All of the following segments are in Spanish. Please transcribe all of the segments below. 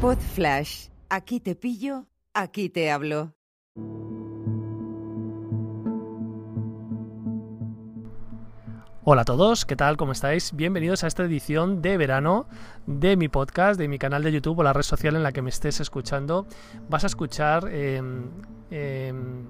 Pod Flash. Aquí te pillo, aquí te hablo. Hola a todos, ¿qué tal? ¿Cómo estáis? Bienvenidos a esta edición de verano de mi podcast, de mi canal de YouTube o la red social en la que me estés escuchando. Vas a escuchar em, em,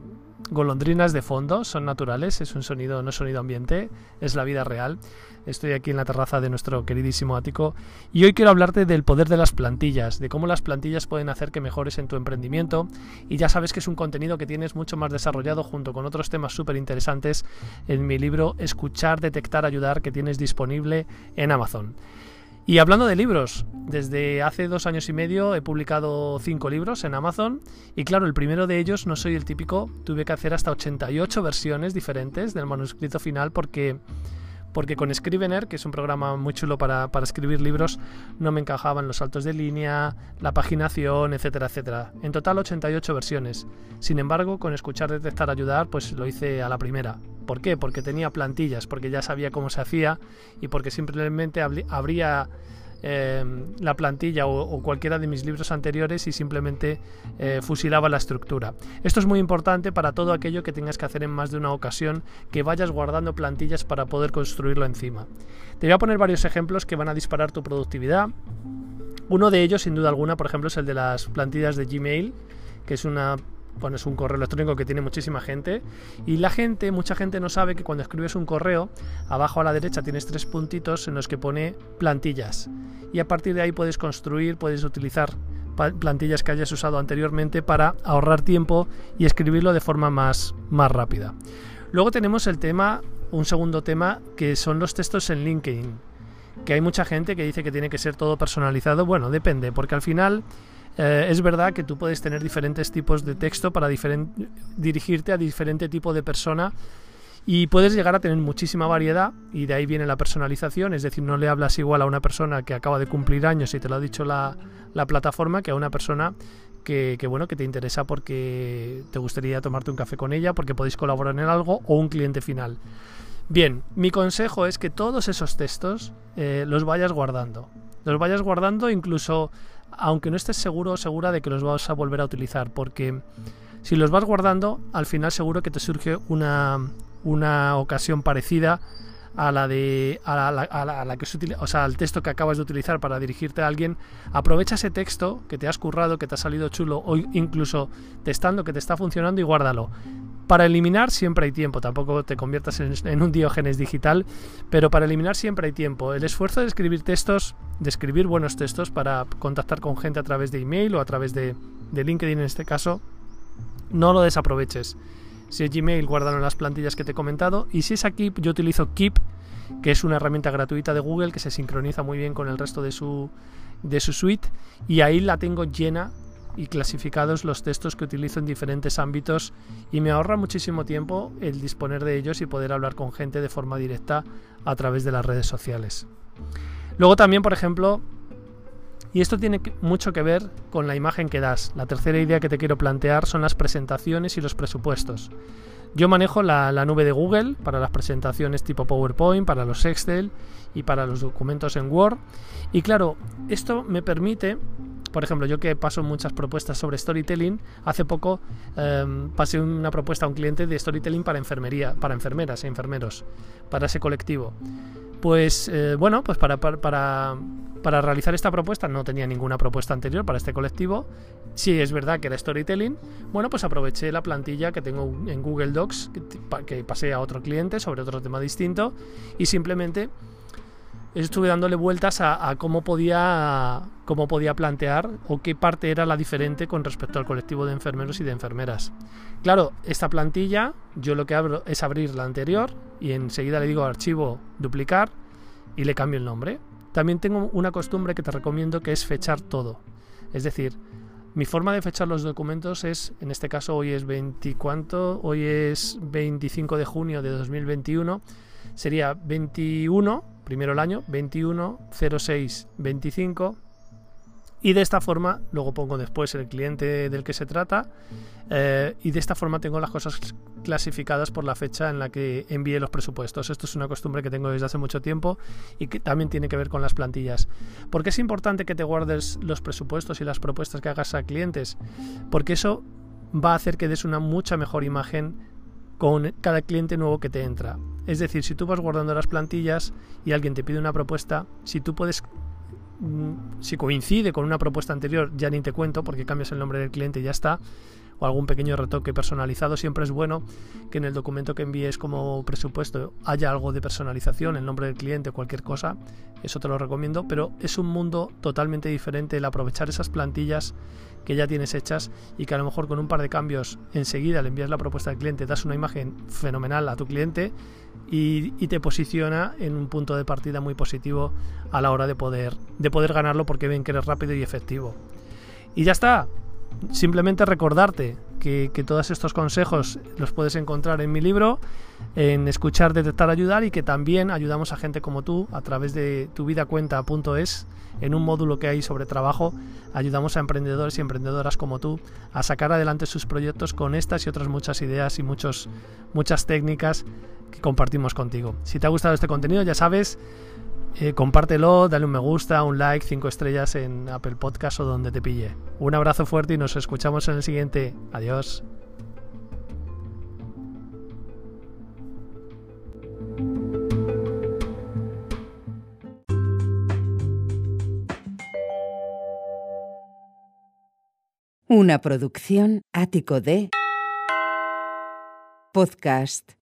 golondrinas de fondo, son naturales, es un sonido, no sonido ambiente, es la vida real. Estoy aquí en la terraza de nuestro queridísimo ático y hoy quiero hablarte del poder de las plantillas, de cómo las plantillas pueden hacer que mejores en tu emprendimiento y ya sabes que es un contenido que tienes mucho más desarrollado junto con otros temas súper interesantes en mi libro Escuchar, Detectar, Ayudar que tienes disponible en Amazon. Y hablando de libros, desde hace dos años y medio he publicado cinco libros en Amazon y claro, el primero de ellos no soy el típico, tuve que hacer hasta 88 versiones diferentes del manuscrito final porque porque con Scrivener, que es un programa muy chulo para, escribir libros, no me encajaban los saltos de línea, la paginación, etcétera, etcétera. En total 88 versiones. Sin embargo, con escuchar, detectar, ayudar, pues lo hice a la primera. ¿Por qué? Porque tenía plantillas, porque ya sabía cómo se hacía y porque simplemente habría eh, la plantilla o, cualquiera de mis libros anteriores y simplemente eh, fusilaba la estructura. Esto es muy importante para todo aquello que tengas que hacer en más de una ocasión, que vayas guardando plantillas para poder construirlo encima. Te voy a poner varios ejemplos que van a disparar tu productividad. Uno de ellos, sin duda alguna, por ejemplo, es el de las plantillas de Gmail, que es una pones un correo electrónico que tiene muchísima gente y la gente, mucha gente no sabe que cuando escribes un correo, abajo a la derecha tienes tres puntitos en los que pone plantillas y a partir de ahí puedes construir, puedes utilizar plantillas que hayas usado anteriormente para ahorrar tiempo y escribirlo de forma más, más rápida. Luego tenemos el tema, un segundo tema, que son los textos en LinkedIn. Que hay mucha gente que dice que tiene que ser todo personalizado. Bueno, depende, porque al final eh, es verdad que tú puedes tener diferentes tipos de texto para dirigirte a diferente tipo de persona y puedes llegar a tener muchísima variedad y de ahí viene la personalización, es decir, no le hablas igual a una persona que acaba de cumplir años y te lo ha dicho la, plataforma que a una persona que, bueno, que te interesa porque te gustaría tomarte un café con ella, porque podéis colaborar en algo o un cliente final. Bien, mi consejo es que todos esos textos eh, los vayas guardando. Los vayas guardando incluso aunque no estés seguro o segura de que los vas a volver a utilizar, porque si los vas guardando, al final seguro que te surge una, una ocasión parecida a la de a la, que se o sea, al texto que acabas de utilizar para dirigirte a alguien, aprovecha ese texto que te has currado, que te ha salido chulo o incluso testando que te está funcionando y guárdalo. Para eliminar siempre hay tiempo, tampoco te conviertas en, un diógenes digital, pero para eliminar siempre hay tiempo. El esfuerzo de escribir textos, de escribir buenos textos para contactar con gente a través de email o a través de, LinkedIn en este caso, no lo desaproveches. Si es Gmail, guárdalo en las plantillas que te he comentado. Y si es aquí, yo utilizo Keep, que es una herramienta gratuita de Google que se sincroniza muy bien con el resto de su, de su suite. Y ahí la tengo llena y clasificados los textos que utilizo en diferentes ámbitos y me ahorra muchísimo tiempo el disponer de ellos y poder hablar con gente de forma directa a través de las redes sociales. Luego también, por ejemplo, y esto tiene mucho que ver con la imagen que das. La tercera idea que te quiero plantear son las presentaciones y los presupuestos. Yo manejo la, nube de Google para las presentaciones tipo PowerPoint, para los Excel y para los documentos en Word. Y claro, esto me permite, por ejemplo, yo que paso muchas propuestas sobre storytelling, hace poco em, pasé una propuesta a un cliente de storytelling para enfermería, para enfermeras e enfermeros, para ese colectivo. Pues eh, bueno, pues para, para, para, realizar esta propuesta no tenía ninguna propuesta anterior para este colectivo. Sí, es verdad que era storytelling. Bueno, pues aproveché la plantilla que tengo en Google Docs, que, pasé a otro cliente sobre otro tema distinto, y simplemente estuve dándole vueltas a, cómo, podía, cómo podía plantear o qué parte era la diferente con respecto al colectivo de enfermeros y de enfermeras. Claro, esta plantilla yo lo que abro es abrir la anterior y enseguida le digo archivo duplicar y le cambio el nombre. También tengo una costumbre que te recomiendo que es fechar todo. Es decir, mi forma de fechar los documentos es, en este caso hoy es 20, Hoy es 25 de junio de 2021. Sería 21, primero el año, 21, 06, 25 Y de esta forma, luego pongo después el cliente del que se trata eh, y de esta forma tengo las cosas clasificadas por la fecha en la que envíe los presupuestos. Esto es una costumbre que tengo desde hace mucho tiempo y que también tiene que ver con las plantillas. ¿Por qué es importante que te guardes los presupuestos y las propuestas que hagas a clientes? Porque eso va a hacer que des una mucha mejor imagen con cada cliente nuevo que te entra. Es decir, si tú vas guardando las plantillas y alguien te pide una propuesta, si tú puedes Mm, si coincide con una propuesta anterior, ya ni te cuento porque cambias el nombre del cliente y ya está, o algún pequeño retoque personalizado, siempre es bueno que en el documento que envíes como presupuesto haya algo de personalización, el nombre del cliente, cualquier cosa, eso te lo recomiendo, pero es un mundo totalmente diferente el aprovechar esas plantillas que ya tienes hechas y que a lo mejor con un par de cambios enseguida le envías la propuesta al cliente, das una imagen fenomenal a tu cliente y, te posiciona en un punto de partida muy positivo a la hora de poder, de poder ganarlo porque ven que eres rápido y efectivo. Y ya está. Simplemente recordarte que, todos estos consejos los puedes encontrar en mi libro, en Escuchar, Detectar, Ayudar y que también ayudamos a gente como tú a través de tuvidacuenta.es en un módulo que hay sobre trabajo. Ayudamos a emprendedores y emprendedoras como tú a sacar adelante sus proyectos con estas y otras muchas ideas y muchos, muchas técnicas que compartimos contigo. Si te ha gustado este contenido, ya sabes, eh, compártelo, dale un me gusta, un like, cinco estrellas en Apple Podcast o donde te pille. Un abrazo fuerte y nos escuchamos en el siguiente. Adiós. Una producción ático de podcast